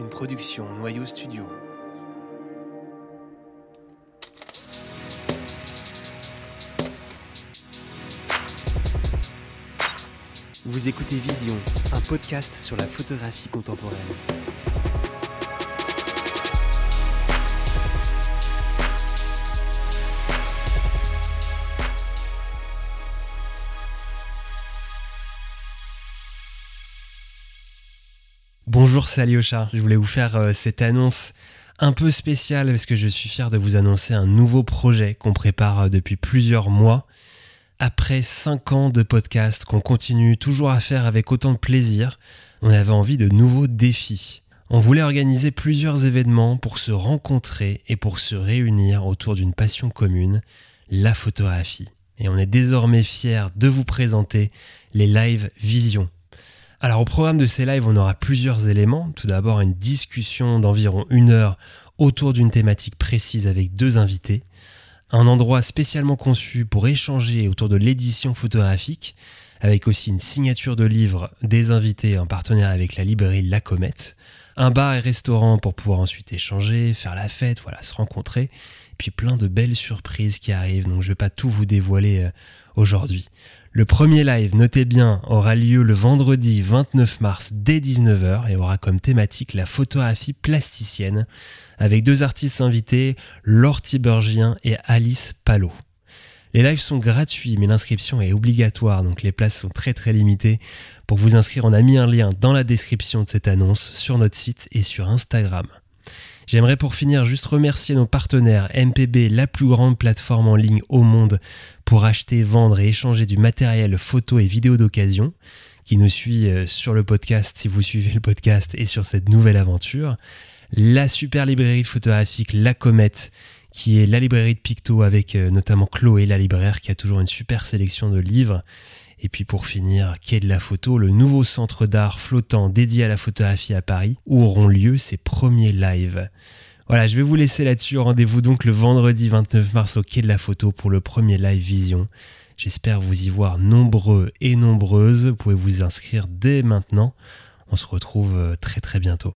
une production Noyau Studio. Vous écoutez Vision, un podcast sur la photographie contemporaine. Bonjour, c'est Alyosha. Je voulais vous faire euh, cette annonce un peu spéciale parce que je suis fier de vous annoncer un nouveau projet qu'on prépare euh, depuis plusieurs mois. Après 5 ans de podcast qu'on continue toujours à faire avec autant de plaisir, on avait envie de nouveaux défis. On voulait organiser plusieurs événements pour se rencontrer et pour se réunir autour d'une passion commune, la photographie. Et on est désormais fiers de vous présenter les live Vision alors au programme de ces lives, on aura plusieurs éléments. Tout d'abord une discussion d'environ une heure autour d'une thématique précise avec deux invités. Un endroit spécialement conçu pour échanger autour de l'édition photographique, avec aussi une signature de livre des invités en partenariat avec la librairie La Comète. Un bar et restaurant pour pouvoir ensuite échanger, faire la fête, voilà, se rencontrer. Puis plein de belles surprises qui arrivent, donc je ne vais pas tout vous dévoiler euh, aujourd'hui. Le premier live, notez bien, aura lieu le vendredi 29 mars dès 19h et aura comme thématique la photographie plasticienne avec deux artistes invités, Laure Tibergien et Alice Palot. Les lives sont gratuits mais l'inscription est obligatoire donc les places sont très très limitées. Pour vous inscrire, on a mis un lien dans la description de cette annonce sur notre site et sur Instagram. J'aimerais pour finir juste remercier nos partenaires MPB, la plus grande plateforme en ligne au monde pour acheter, vendre et échanger du matériel photo et vidéo d'occasion, qui nous suit euh, sur le podcast si vous suivez le podcast et sur cette nouvelle aventure. La super librairie photographique La Comète, qui est la librairie de Picto avec euh, notamment Chloé, la libraire, qui a toujours une super sélection de livres. Et puis pour finir, Quai de la photo, le nouveau centre d'art flottant dédié à la photographie à Paris, où auront lieu ses premiers lives. Voilà, je vais vous laisser là-dessus. Rendez-vous donc le vendredi 29 mars au Quai de la photo pour le premier live vision. J'espère vous y voir nombreux et nombreuses. Vous pouvez vous inscrire dès maintenant. On se retrouve euh, très très bientôt.